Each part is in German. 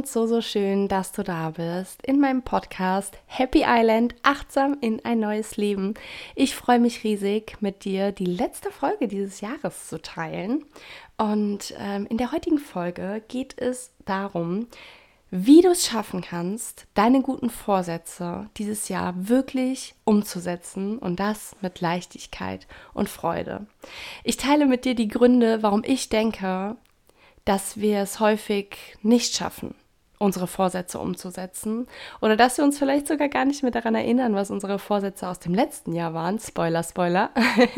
Und so, so schön, dass du da bist in meinem Podcast Happy Island, achtsam in ein neues Leben. Ich freue mich riesig, mit dir die letzte Folge dieses Jahres zu teilen. Und ähm, in der heutigen Folge geht es darum, wie du es schaffen kannst, deine guten Vorsätze dieses Jahr wirklich umzusetzen und das mit Leichtigkeit und Freude. Ich teile mit dir die Gründe, warum ich denke, dass wir es häufig nicht schaffen, unsere Vorsätze umzusetzen oder dass wir uns vielleicht sogar gar nicht mehr daran erinnern, was unsere Vorsätze aus dem letzten Jahr waren. Spoiler, Spoiler.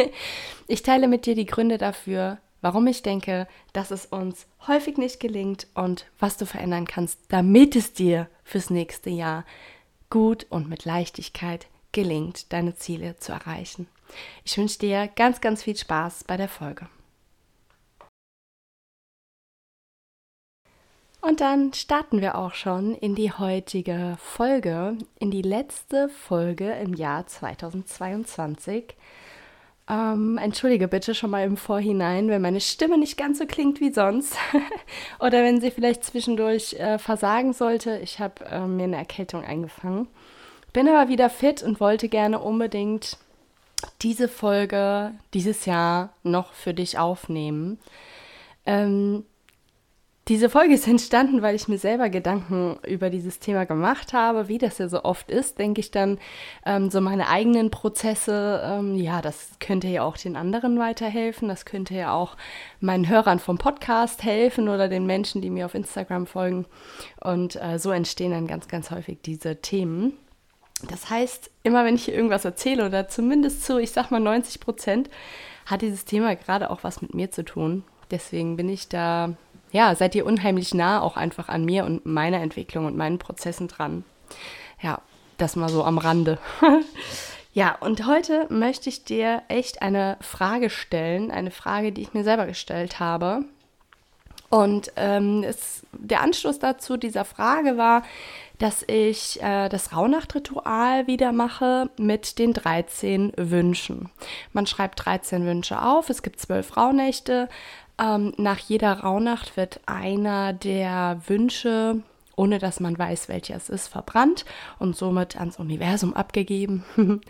ich teile mit dir die Gründe dafür, warum ich denke, dass es uns häufig nicht gelingt und was du verändern kannst, damit es dir fürs nächste Jahr gut und mit Leichtigkeit gelingt, deine Ziele zu erreichen. Ich wünsche dir ganz, ganz viel Spaß bei der Folge. Und dann starten wir auch schon in die heutige Folge, in die letzte Folge im Jahr 2022. Ähm, entschuldige bitte schon mal im Vorhinein, wenn meine Stimme nicht ganz so klingt wie sonst oder wenn sie vielleicht zwischendurch äh, versagen sollte. Ich habe äh, mir eine Erkältung eingefangen. Bin aber wieder fit und wollte gerne unbedingt diese Folge dieses Jahr noch für dich aufnehmen. Ähm, diese Folge ist entstanden, weil ich mir selber Gedanken über dieses Thema gemacht habe, wie das ja so oft ist, denke ich dann, ähm, so meine eigenen Prozesse, ähm, ja, das könnte ja auch den anderen weiterhelfen, das könnte ja auch meinen Hörern vom Podcast helfen oder den Menschen, die mir auf Instagram folgen. Und äh, so entstehen dann ganz, ganz häufig diese Themen. Das heißt, immer wenn ich hier irgendwas erzähle oder zumindest zu, ich sag mal 90 Prozent, hat dieses Thema gerade auch was mit mir zu tun. Deswegen bin ich da ja, seid ihr unheimlich nah auch einfach an mir und meiner Entwicklung und meinen Prozessen dran. Ja, das mal so am Rande. ja, und heute möchte ich dir echt eine Frage stellen, eine Frage, die ich mir selber gestellt habe. Und ähm, es, der Anschluss dazu dieser Frage war, dass ich äh, das Rauhnachtritual wieder mache mit den 13 Wünschen. Man schreibt 13 Wünsche auf, es gibt zwölf Rauhnächte. Ähm, nach jeder Rauhnacht wird einer der Wünsche, ohne dass man weiß, welcher es ist, verbrannt und somit ans Universum abgegeben.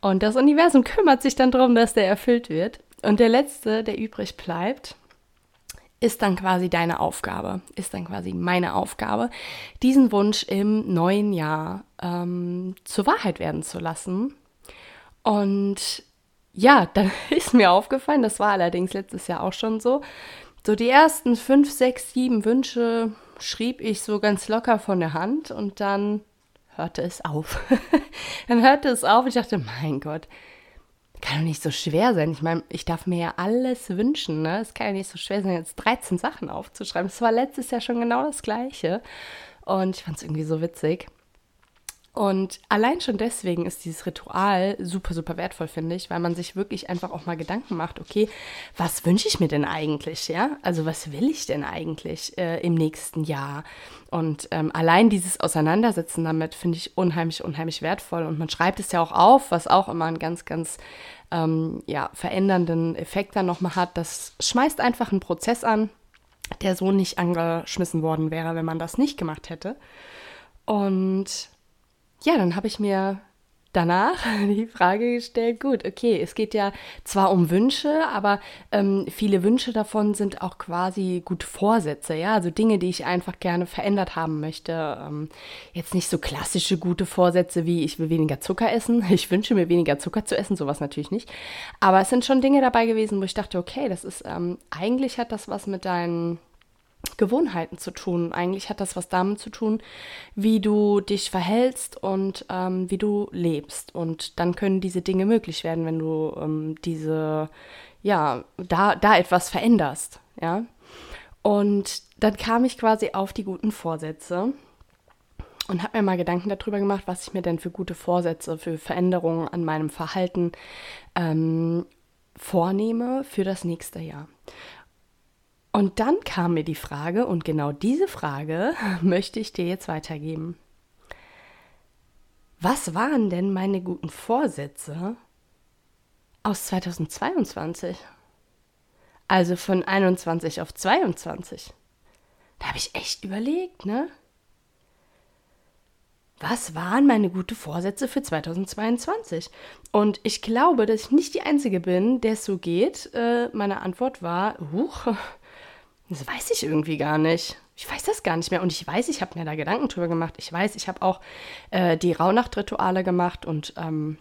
und das Universum kümmert sich dann darum, dass der erfüllt wird. Und der letzte, der übrig bleibt, ist dann quasi deine Aufgabe, ist dann quasi meine Aufgabe, diesen Wunsch im neuen Jahr ähm, zur Wahrheit werden zu lassen. Und ja, dann ist mir aufgefallen, das war allerdings letztes Jahr auch schon so, so die ersten fünf, sechs, sieben Wünsche schrieb ich so ganz locker von der Hand und dann hörte es auf. dann hörte es auf. Ich dachte, mein Gott, kann doch nicht so schwer sein. Ich meine, ich darf mir ja alles wünschen. Ne? Es kann ja nicht so schwer sein, jetzt 13 Sachen aufzuschreiben. Es war letztes Jahr schon genau das Gleiche. Und ich fand es irgendwie so witzig. Und allein schon deswegen ist dieses Ritual super, super wertvoll, finde ich, weil man sich wirklich einfach auch mal Gedanken macht, okay, was wünsche ich mir denn eigentlich, ja? Also was will ich denn eigentlich äh, im nächsten Jahr? Und ähm, allein dieses Auseinandersetzen damit finde ich unheimlich, unheimlich wertvoll. Und man schreibt es ja auch auf, was auch immer einen ganz, ganz ähm, ja, verändernden Effekt dann nochmal hat. Das schmeißt einfach einen Prozess an, der so nicht angeschmissen worden wäre, wenn man das nicht gemacht hätte. Und ja, dann habe ich mir danach die Frage gestellt, gut, okay, es geht ja zwar um Wünsche, aber ähm, viele Wünsche davon sind auch quasi gut Vorsätze, ja, also Dinge, die ich einfach gerne verändert haben möchte. Ähm, jetzt nicht so klassische gute Vorsätze wie ich will weniger Zucker essen, ich wünsche mir weniger Zucker zu essen, sowas natürlich nicht. Aber es sind schon Dinge dabei gewesen, wo ich dachte, okay, das ist, ähm, eigentlich hat das was mit deinen Gewohnheiten zu tun. Eigentlich hat das was damit zu tun, wie du dich verhältst und ähm, wie du lebst. Und dann können diese Dinge möglich werden, wenn du ähm, diese, ja, da, da etwas veränderst, ja. Und dann kam ich quasi auf die guten Vorsätze und habe mir mal Gedanken darüber gemacht, was ich mir denn für gute Vorsätze, für Veränderungen an meinem Verhalten ähm, vornehme für das nächste Jahr. Und dann kam mir die Frage, und genau diese Frage möchte ich dir jetzt weitergeben. Was waren denn meine guten Vorsätze aus 2022? Also von 21 auf 22. Da habe ich echt überlegt, ne? Was waren meine guten Vorsätze für 2022? Und ich glaube, dass ich nicht die Einzige bin, der es so geht. Äh, meine Antwort war, huch, das weiß ich irgendwie gar nicht. Ich weiß das gar nicht mehr. Und ich weiß, ich habe mir da Gedanken drüber gemacht. Ich weiß, ich habe auch äh, die Rauhnachtrituale gemacht und ähm,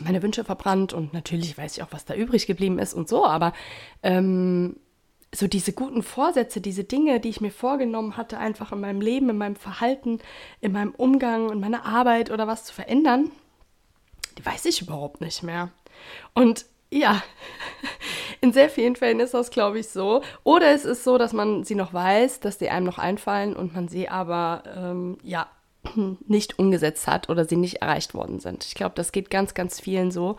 meine Wünsche verbrannt. Und natürlich weiß ich auch, was da übrig geblieben ist und so. Aber ähm, so diese guten Vorsätze, diese Dinge, die ich mir vorgenommen hatte, einfach in meinem Leben, in meinem Verhalten, in meinem Umgang, in meiner Arbeit oder was zu verändern, die weiß ich überhaupt nicht mehr. Und ja, in sehr vielen Fällen ist das, glaube ich, so. Oder es ist so, dass man sie noch weiß, dass die einem noch einfallen und man sie aber, ähm, ja, nicht umgesetzt hat oder sie nicht erreicht worden sind. Ich glaube, das geht ganz, ganz vielen so.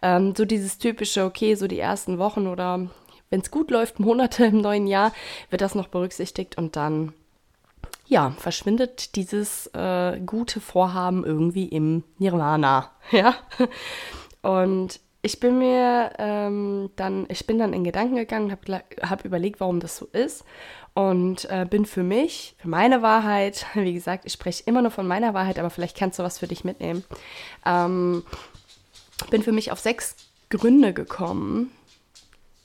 Ähm, so dieses typische, okay, so die ersten Wochen oder wenn es gut läuft, Monate im neuen Jahr, wird das noch berücksichtigt und dann, ja, verschwindet dieses äh, gute Vorhaben irgendwie im Nirvana. Ja. Und ich bin mir ähm, dann, ich bin dann in Gedanken gegangen, habe hab überlegt, warum das so ist und äh, bin für mich, für meine Wahrheit, wie gesagt, ich spreche immer nur von meiner Wahrheit, aber vielleicht kannst du was für dich mitnehmen, ähm, bin für mich auf sechs Gründe gekommen,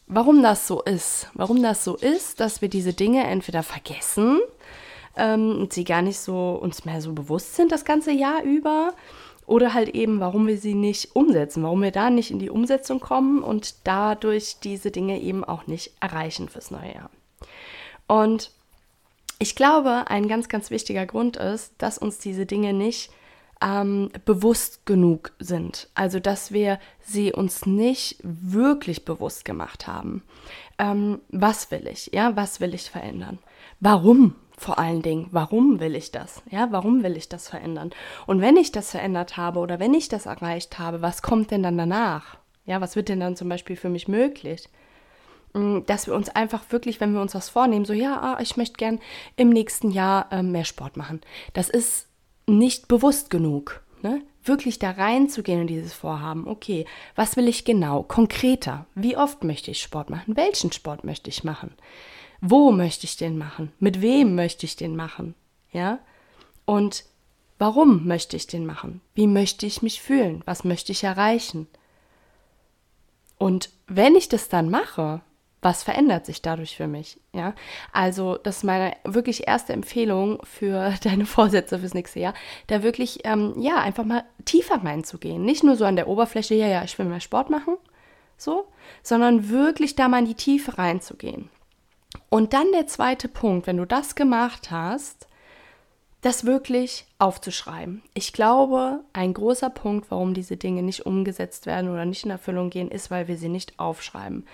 warum das so ist. Warum das so ist, dass wir diese Dinge entweder vergessen ähm, und sie gar nicht so uns mehr so bewusst sind das ganze Jahr über oder halt eben, warum wir sie nicht umsetzen, warum wir da nicht in die Umsetzung kommen und dadurch diese Dinge eben auch nicht erreichen fürs neue Jahr. Und ich glaube, ein ganz, ganz wichtiger Grund ist, dass uns diese Dinge nicht ähm, bewusst genug sind. Also, dass wir sie uns nicht wirklich bewusst gemacht haben. Ähm, was will ich? Ja, was will ich verändern? Warum vor allen Dingen, warum will ich das? Ja, warum will ich das verändern? Und wenn ich das verändert habe oder wenn ich das erreicht habe, was kommt denn dann danach? Ja, was wird denn dann zum Beispiel für mich möglich? Mm, dass wir uns einfach wirklich, wenn wir uns was vornehmen, so ja, ah, ich möchte gern im nächsten Jahr äh, mehr Sport machen. Das ist nicht bewusst genug. Ne? Wirklich da reinzugehen in dieses Vorhaben. Okay, was will ich genau? Konkreter. Wie oft möchte ich Sport machen? Welchen Sport möchte ich machen? Wo möchte ich den machen? Mit wem möchte ich den machen? Ja? Und warum möchte ich den machen? Wie möchte ich mich fühlen? Was möchte ich erreichen? Und wenn ich das dann mache, was verändert sich dadurch für mich? Ja, also das ist meine wirklich erste Empfehlung für deine Vorsätze fürs nächste Jahr, da wirklich ähm, ja einfach mal tiefer reinzugehen, nicht nur so an der Oberfläche, ja ja, ich will mehr Sport machen, so, sondern wirklich da mal in die Tiefe reinzugehen. Und dann der zweite Punkt, wenn du das gemacht hast, das wirklich aufzuschreiben. Ich glaube, ein großer Punkt, warum diese Dinge nicht umgesetzt werden oder nicht in Erfüllung gehen, ist, weil wir sie nicht aufschreiben.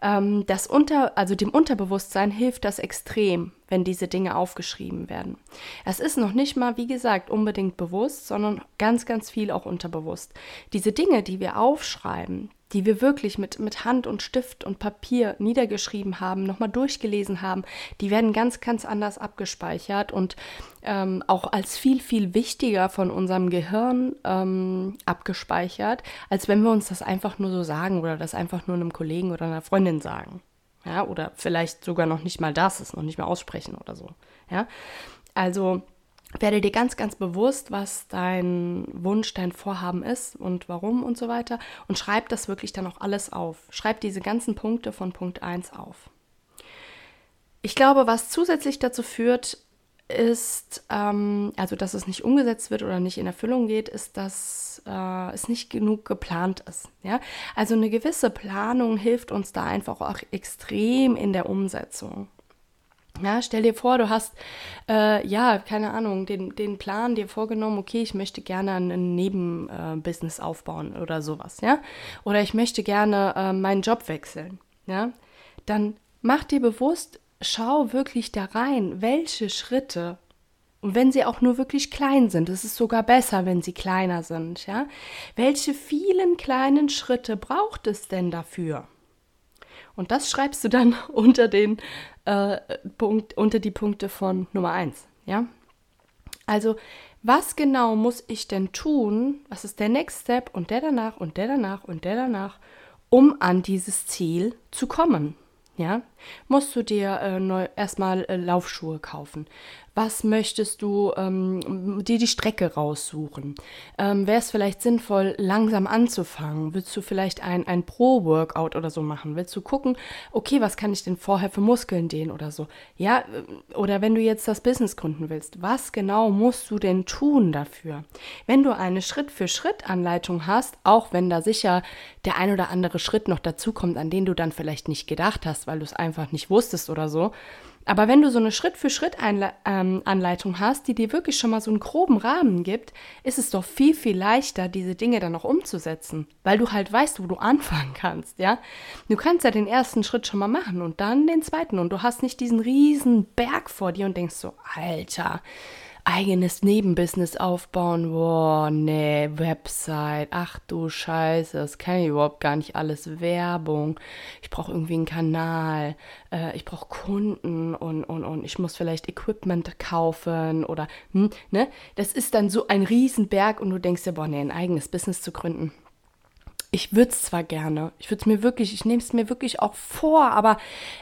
Ähm, das unter, also dem Unterbewusstsein hilft das extrem, wenn diese Dinge aufgeschrieben werden. Es ist noch nicht mal, wie gesagt, unbedingt bewusst, sondern ganz, ganz viel auch unterbewusst. Diese Dinge, die wir aufschreiben, die wir wirklich mit, mit Hand und Stift und Papier niedergeschrieben haben, nochmal durchgelesen haben, die werden ganz, ganz anders abgespeichert und ähm, auch als viel, viel wichtiger von unserem Gehirn ähm, abgespeichert, als wenn wir uns das einfach nur so sagen oder das einfach nur einem Kollegen oder einer Freundin sagen. Ja, oder vielleicht sogar noch nicht mal das, es noch nicht mal aussprechen oder so. Ja, also werde dir ganz, ganz bewusst, was dein Wunsch, dein Vorhaben ist und warum und so weiter. Und schreib das wirklich dann auch alles auf. Schreib diese ganzen Punkte von Punkt 1 auf. Ich glaube, was zusätzlich dazu führt, ist, ähm, also dass es nicht umgesetzt wird oder nicht in Erfüllung geht, ist, dass äh, es nicht genug geplant ist. Ja? Also eine gewisse Planung hilft uns da einfach auch extrem in der Umsetzung. Ja, stell dir vor, du hast, äh, ja, keine Ahnung, den, den Plan dir vorgenommen, okay, ich möchte gerne ein Nebenbusiness äh, aufbauen oder sowas, ja. Oder ich möchte gerne äh, meinen Job wechseln, ja. Dann mach dir bewusst, schau wirklich da rein, welche Schritte, und wenn sie auch nur wirklich klein sind, es ist sogar besser, wenn sie kleiner sind, ja. Welche vielen kleinen Schritte braucht es denn dafür? Und das schreibst du dann unter den äh, Punkt, unter die Punkte von Nummer 1. Ja? Also, was genau muss ich denn tun? Was ist der Next Step und der danach und der danach und der danach, um an dieses Ziel zu kommen? Ja, musst du dir äh, neu, erstmal äh, Laufschuhe kaufen? Was möchtest du ähm, dir die Strecke raussuchen? Ähm, Wäre es vielleicht sinnvoll, langsam anzufangen? Willst du vielleicht ein, ein Pro-Workout oder so machen? Willst du gucken, okay, was kann ich denn vorher für Muskeln dehnen oder so? Ja, äh, oder wenn du jetzt das Business gründen willst, was genau musst du denn tun dafür? Wenn du eine Schritt-für-Schritt-Anleitung hast, auch wenn da sicher der ein oder andere Schritt noch dazukommt, an den du dann vielleicht nicht gedacht hast, weil du es einfach nicht wusstest oder so, aber wenn du so eine Schritt-für-Schritt-Anleitung ähm, hast, die dir wirklich schon mal so einen groben Rahmen gibt, ist es doch viel, viel leichter, diese Dinge dann noch umzusetzen, weil du halt weißt, wo du anfangen kannst, ja. Du kannst ja den ersten Schritt schon mal machen und dann den zweiten und du hast nicht diesen riesen Berg vor dir und denkst so, Alter, eigenes Nebenbusiness aufbauen. Boah, nee, Website. Ach du Scheiße, das kann ich überhaupt gar nicht alles. Werbung. Ich brauche irgendwie einen Kanal. Äh, ich brauche Kunden und, und, und ich muss vielleicht Equipment kaufen oder, hm, ne? Das ist dann so ein Riesenberg und du denkst dir, boah, nee, ein eigenes Business zu gründen ich würde es zwar gerne, ich würde es mir wirklich, ich nehme es mir wirklich auch vor, aber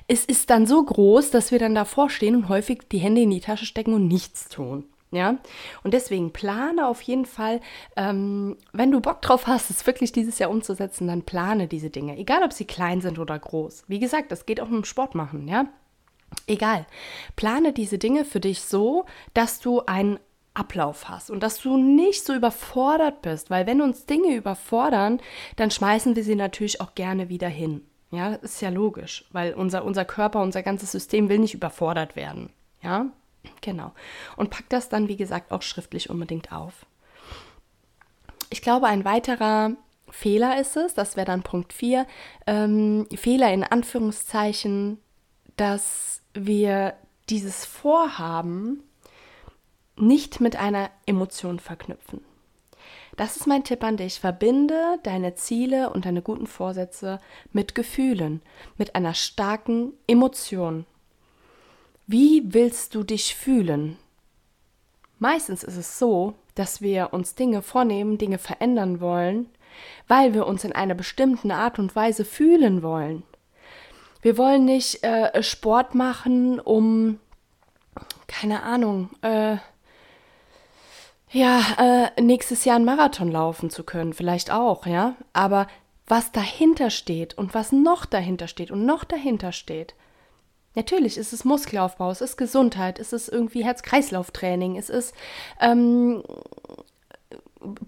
es ist dann so groß, dass wir dann davor stehen und häufig die Hände in die Tasche stecken und nichts tun. Ja, und deswegen plane auf jeden Fall, ähm, wenn du Bock drauf hast, es wirklich dieses Jahr umzusetzen, dann plane diese Dinge, egal ob sie klein sind oder groß. Wie gesagt, das geht auch mit dem Sport machen, ja. Egal. Plane diese Dinge für dich so, dass du einen Ablauf hast und dass du nicht so überfordert bist, weil wenn uns Dinge überfordern, dann schmeißen wir sie natürlich auch gerne wieder hin. Ja, das ist ja logisch, weil unser, unser Körper, unser ganzes System will nicht überfordert werden. Ja, Genau. Und pack das dann, wie gesagt, auch schriftlich unbedingt auf. Ich glaube, ein weiterer Fehler ist es, das wäre dann Punkt 4, ähm, Fehler in Anführungszeichen, dass wir dieses Vorhaben nicht mit einer Emotion verknüpfen. Das ist mein Tipp an dich. Verbinde deine Ziele und deine guten Vorsätze mit Gefühlen, mit einer starken Emotion. Wie willst du dich fühlen? Meistens ist es so, dass wir uns Dinge vornehmen, Dinge verändern wollen, weil wir uns in einer bestimmten Art und Weise fühlen wollen. Wir wollen nicht äh, Sport machen, um, keine Ahnung, äh, ja, äh, nächstes Jahr einen Marathon laufen zu können, vielleicht auch, ja. Aber was dahinter steht und was noch dahinter steht und noch dahinter steht, Natürlich ist es Muskelaufbau, es ist Gesundheit, es ist irgendwie Herz-Kreislauf-Training, es ist ähm,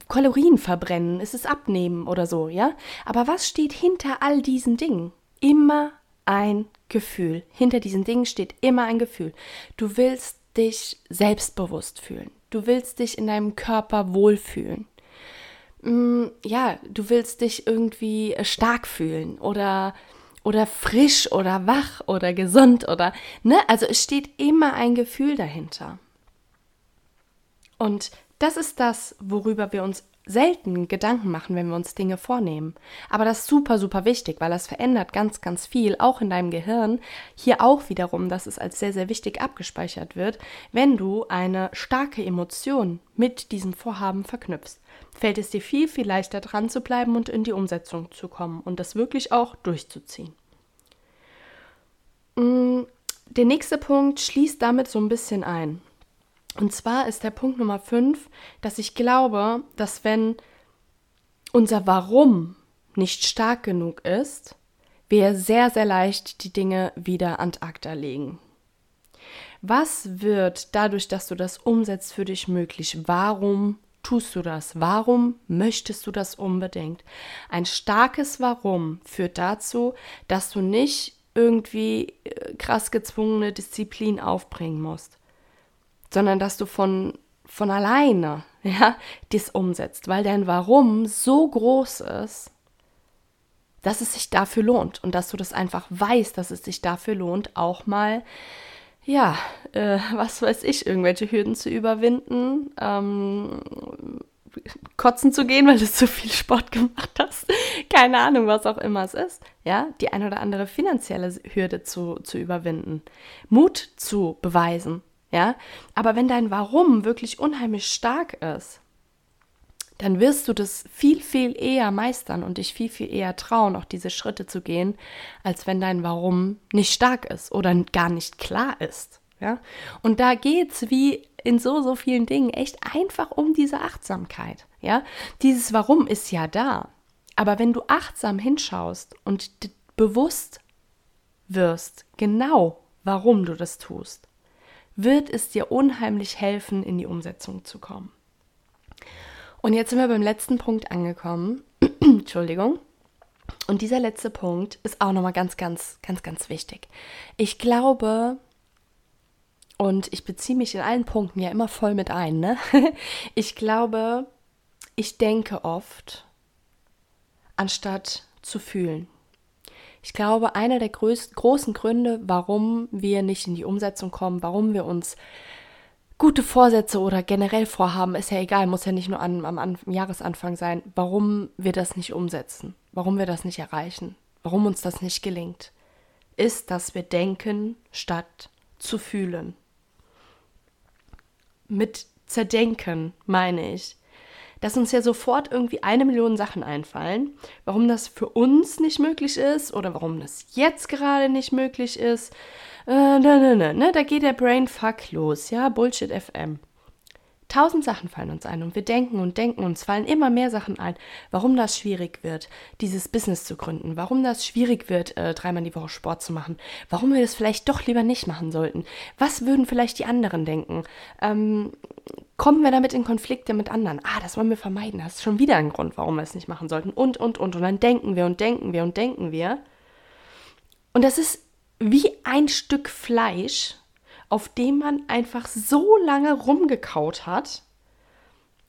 Kalorien verbrennen, es ist Abnehmen oder so, ja. Aber was steht hinter all diesen Dingen? Immer ein Gefühl. Hinter diesen Dingen steht immer ein Gefühl. Du willst dich selbstbewusst fühlen. Du willst dich in deinem Körper wohlfühlen. Mm, ja, du willst dich irgendwie stark fühlen oder oder frisch oder wach oder gesund oder, ne? Also es steht immer ein Gefühl dahinter. Und das ist das, worüber wir uns selten Gedanken machen, wenn wir uns Dinge vornehmen. Aber das ist super, super wichtig, weil das verändert ganz, ganz viel, auch in deinem Gehirn. Hier auch wiederum, dass es als sehr, sehr wichtig abgespeichert wird, wenn du eine starke Emotion mit diesem Vorhaben verknüpfst. Fällt es dir viel, viel leichter dran zu bleiben und in die Umsetzung zu kommen und das wirklich auch durchzuziehen. Mm, der nächste Punkt schließt damit so ein bisschen ein. Und zwar ist der Punkt Nummer 5, dass ich glaube, dass wenn unser Warum nicht stark genug ist, wir sehr, sehr leicht die Dinge wieder an acta legen. Was wird dadurch, dass du das umsetzt, für dich möglich? Warum tust du das? Warum möchtest du das unbedingt? Ein starkes Warum führt dazu, dass du nicht irgendwie äh, krass gezwungene Disziplin aufbringen musst, sondern dass du von, von alleine ja, dies umsetzt, weil dein Warum so groß ist, dass es sich dafür lohnt und dass du das einfach weißt, dass es sich dafür lohnt, auch mal ja, äh, was weiß ich, irgendwelche Hürden zu überwinden, ähm, kotzen zu gehen, weil du zu viel Sport gemacht hast. Keine Ahnung, was auch immer es ist. Ja, die ein oder andere finanzielle Hürde zu, zu überwinden. Mut zu beweisen. Ja, aber wenn dein Warum wirklich unheimlich stark ist, dann wirst du das viel, viel eher meistern und dich viel, viel eher trauen, auch diese Schritte zu gehen, als wenn dein Warum nicht stark ist oder gar nicht klar ist. Ja? Und da geht es wie in so, so vielen Dingen echt einfach um diese Achtsamkeit. Ja? Dieses Warum ist ja da. Aber wenn du achtsam hinschaust und bewusst wirst, genau warum du das tust, wird es dir unheimlich helfen, in die Umsetzung zu kommen. Und jetzt sind wir beim letzten Punkt angekommen. Entschuldigung. Und dieser letzte Punkt ist auch nochmal ganz, ganz, ganz, ganz wichtig. Ich glaube, und ich beziehe mich in allen Punkten ja immer voll mit ein, ne? Ich glaube, ich denke oft, anstatt zu fühlen. Ich glaube, einer der größten, großen Gründe, warum wir nicht in die Umsetzung kommen, warum wir uns gute Vorsätze oder generell Vorhaben, ist ja egal, muss ja nicht nur an, am, am Jahresanfang sein, warum wir das nicht umsetzen, warum wir das nicht erreichen, warum uns das nicht gelingt, ist, dass wir denken, statt zu fühlen. Mit zerdenken meine ich, dass uns ja sofort irgendwie eine Million Sachen einfallen, warum das für uns nicht möglich ist oder warum das jetzt gerade nicht möglich ist, äh, ne, ne, ne, ne, da geht der Brainfuck los, ja, Bullshit FM. Tausend Sachen fallen uns ein und wir denken und denken uns fallen immer mehr Sachen ein, warum das schwierig wird, dieses Business zu gründen, warum das schwierig wird, äh, dreimal die Woche Sport zu machen, warum wir das vielleicht doch lieber nicht machen sollten, was würden vielleicht die anderen denken, ähm, kommen wir damit in Konflikte mit anderen, ah, das wollen wir vermeiden, das ist schon wieder ein Grund, warum wir es nicht machen sollten. Und, und, und, und dann denken wir und denken wir und denken wir. Und das ist wie ein Stück Fleisch, auf dem man einfach so lange rumgekaut hat,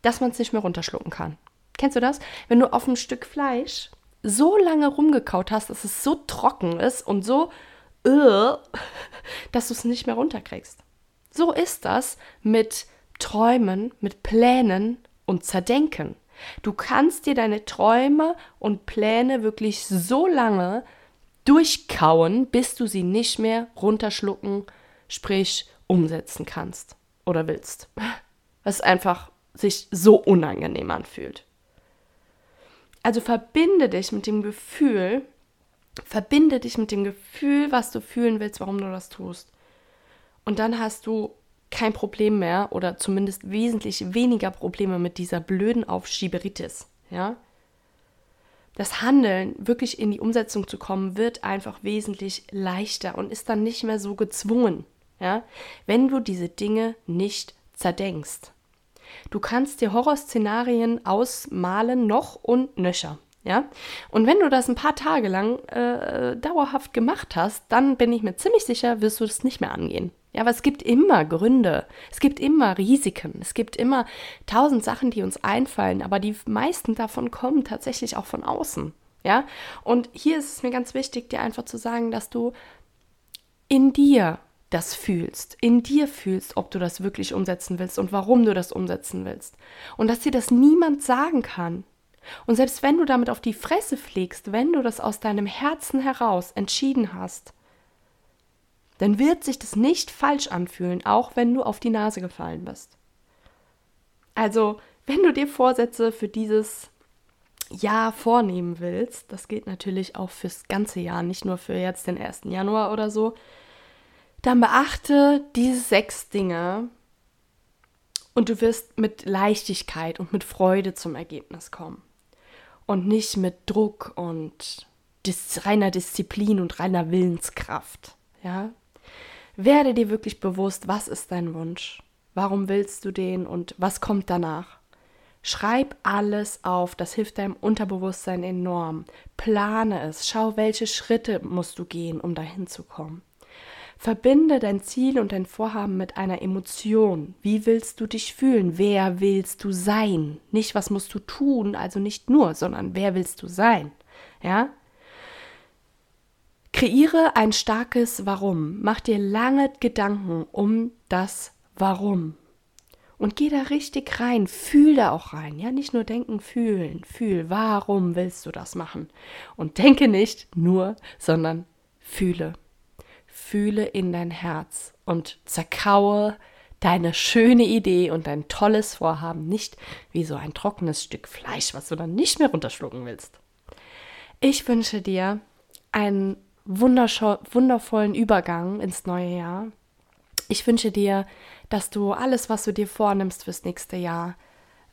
dass man es nicht mehr runterschlucken kann. Kennst du das? Wenn du auf ein Stück Fleisch so lange rumgekaut hast, dass es so trocken ist und so, uh, dass du es nicht mehr runterkriegst. So ist das mit Träumen, mit Plänen und Zerdenken. Du kannst dir deine Träume und Pläne wirklich so lange durchkauen, bis du sie nicht mehr runterschlucken, sprich umsetzen kannst oder willst. Was einfach sich so unangenehm anfühlt. Also verbinde dich mit dem Gefühl, verbinde dich mit dem Gefühl, was du fühlen willst, warum du das tust. Und dann hast du kein Problem mehr oder zumindest wesentlich weniger Probleme mit dieser blöden Aufschieberitis, ja? das Handeln wirklich in die Umsetzung zu kommen, wird einfach wesentlich leichter und ist dann nicht mehr so gezwungen, ja, wenn du diese Dinge nicht zerdenkst. Du kannst dir Horrorszenarien ausmalen, noch und nöcher. Ja? Und wenn du das ein paar Tage lang äh, dauerhaft gemacht hast, dann bin ich mir ziemlich sicher, wirst du das nicht mehr angehen. Ja, aber es gibt immer Gründe, es gibt immer Risiken, es gibt immer tausend Sachen, die uns einfallen, aber die meisten davon kommen tatsächlich auch von außen. Ja, und hier ist es mir ganz wichtig, dir einfach zu sagen, dass du in dir das fühlst, in dir fühlst, ob du das wirklich umsetzen willst und warum du das umsetzen willst. Und dass dir das niemand sagen kann. Und selbst wenn du damit auf die Fresse fliegst, wenn du das aus deinem Herzen heraus entschieden hast, dann wird sich das nicht falsch anfühlen, auch wenn du auf die Nase gefallen bist. Also, wenn du dir Vorsätze für dieses Jahr vornehmen willst, das gilt natürlich auch fürs ganze Jahr, nicht nur für jetzt den 1. Januar oder so, dann beachte diese sechs Dinge, Und du wirst mit Leichtigkeit und mit Freude zum Ergebnis kommen. Und nicht mit Druck und dis reiner Disziplin und reiner Willenskraft. Ja? Werde dir wirklich bewusst, was ist dein Wunsch? Warum willst du den und was kommt danach? Schreib alles auf, das hilft deinem Unterbewusstsein enorm. Plane es, schau, welche Schritte musst du gehen, um dahin zu kommen. Verbinde dein Ziel und dein Vorhaben mit einer Emotion. Wie willst du dich fühlen? Wer willst du sein? Nicht, was musst du tun, also nicht nur, sondern wer willst du sein? Ja? Kreiere ein starkes Warum. Mach dir lange Gedanken um das Warum. Und geh da richtig rein, fühl da auch rein. Ja, nicht nur denken, fühlen, fühl. Warum willst du das machen? Und denke nicht nur, sondern fühle fühle in dein Herz und zerkaue deine schöne Idee und dein tolles Vorhaben nicht wie so ein trockenes Stück Fleisch, was du dann nicht mehr runterschlucken willst. Ich wünsche dir einen wundervollen Übergang ins neue Jahr. Ich wünsche dir, dass du alles, was du dir vornimmst fürs nächste Jahr,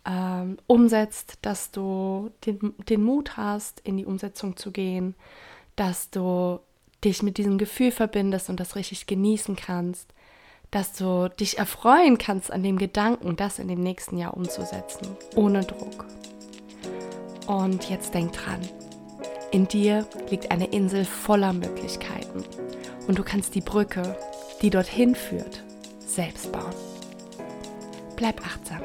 ähm, umsetzt, dass du den, den Mut hast, in die Umsetzung zu gehen, dass du dich mit diesem Gefühl verbindest und das richtig genießen kannst, dass du dich erfreuen kannst an dem Gedanken, das in dem nächsten Jahr umzusetzen, ohne Druck. Und jetzt denk dran, in dir liegt eine Insel voller Möglichkeiten und du kannst die Brücke, die dorthin führt, selbst bauen. Bleib achtsam.